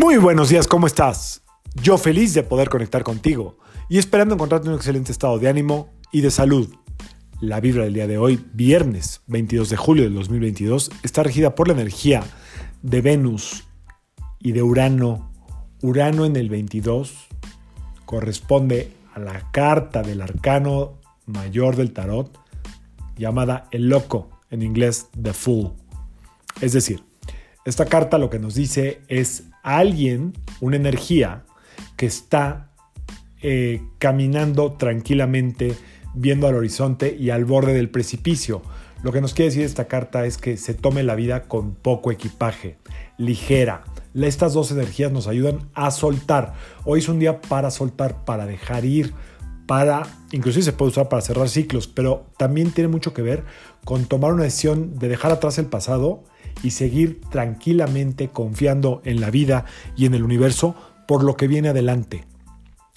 Muy buenos días, ¿cómo estás? Yo feliz de poder conectar contigo y esperando encontrarte en un excelente estado de ánimo y de salud. La vibra del día de hoy, viernes 22 de julio del 2022, está regida por la energía de Venus y de Urano. Urano en el 22 corresponde a la carta del arcano mayor del tarot llamada el loco, en inglés the fool. Es decir, esta carta lo que nos dice es alguien, una energía que está eh, caminando tranquilamente, viendo al horizonte y al borde del precipicio. Lo que nos quiere decir esta carta es que se tome la vida con poco equipaje, ligera. Estas dos energías nos ayudan a soltar. Hoy es un día para soltar, para dejar ir, para, inclusive se puede usar para cerrar ciclos, pero también tiene mucho que ver con tomar una decisión de dejar atrás el pasado y seguir tranquilamente confiando en la vida y en el universo por lo que viene adelante.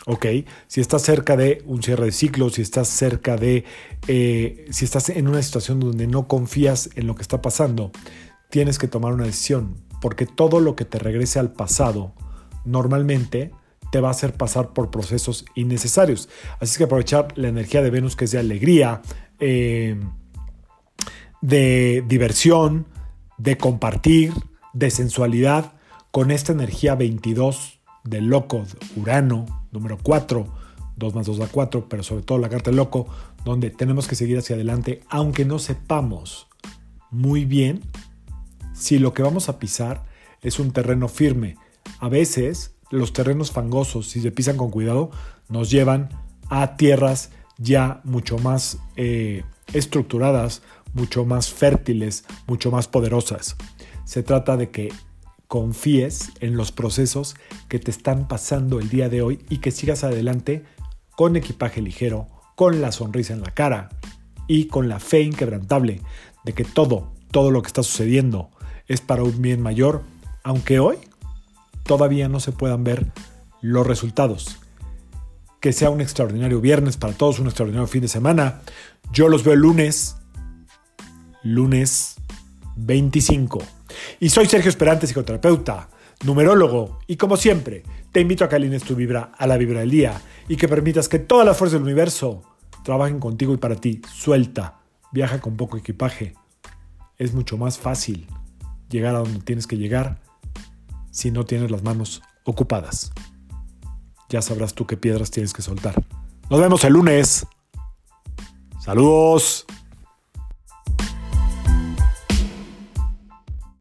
¿Ok? Si estás cerca de un cierre de ciclo, si estás cerca de, eh, si estás en una situación donde no confías en lo que está pasando, tienes que tomar una decisión, porque todo lo que te regrese al pasado normalmente te va a hacer pasar por procesos innecesarios. Así que aprovechar la energía de Venus que es de alegría, eh, de diversión, de compartir, de sensualidad, con esta energía 22 del loco, Urano, número 4, 2 más 2 da 4, pero sobre todo la carta del loco, donde tenemos que seguir hacia adelante, aunque no sepamos muy bien si lo que vamos a pisar es un terreno firme. A veces los terrenos fangosos, si se pisan con cuidado, nos llevan a tierras ya mucho más eh, estructuradas, mucho más fértiles, mucho más poderosas. Se trata de que confíes en los procesos que te están pasando el día de hoy y que sigas adelante con equipaje ligero, con la sonrisa en la cara y con la fe inquebrantable de que todo, todo lo que está sucediendo es para un bien mayor, aunque hoy todavía no se puedan ver los resultados. Que sea un extraordinario viernes para todos, un extraordinario fin de semana. Yo los veo el lunes, lunes 25. Y soy Sergio Esperante, psicoterapeuta, numerólogo, y como siempre, te invito a que alines tu vibra a la vibra del día y que permitas que todas las fuerzas del universo trabajen contigo y para ti. Suelta, viaja con poco equipaje. Es mucho más fácil llegar a donde tienes que llegar si no tienes las manos ocupadas. Ya sabrás tú qué piedras tienes que soltar. Nos vemos el lunes. Saludos.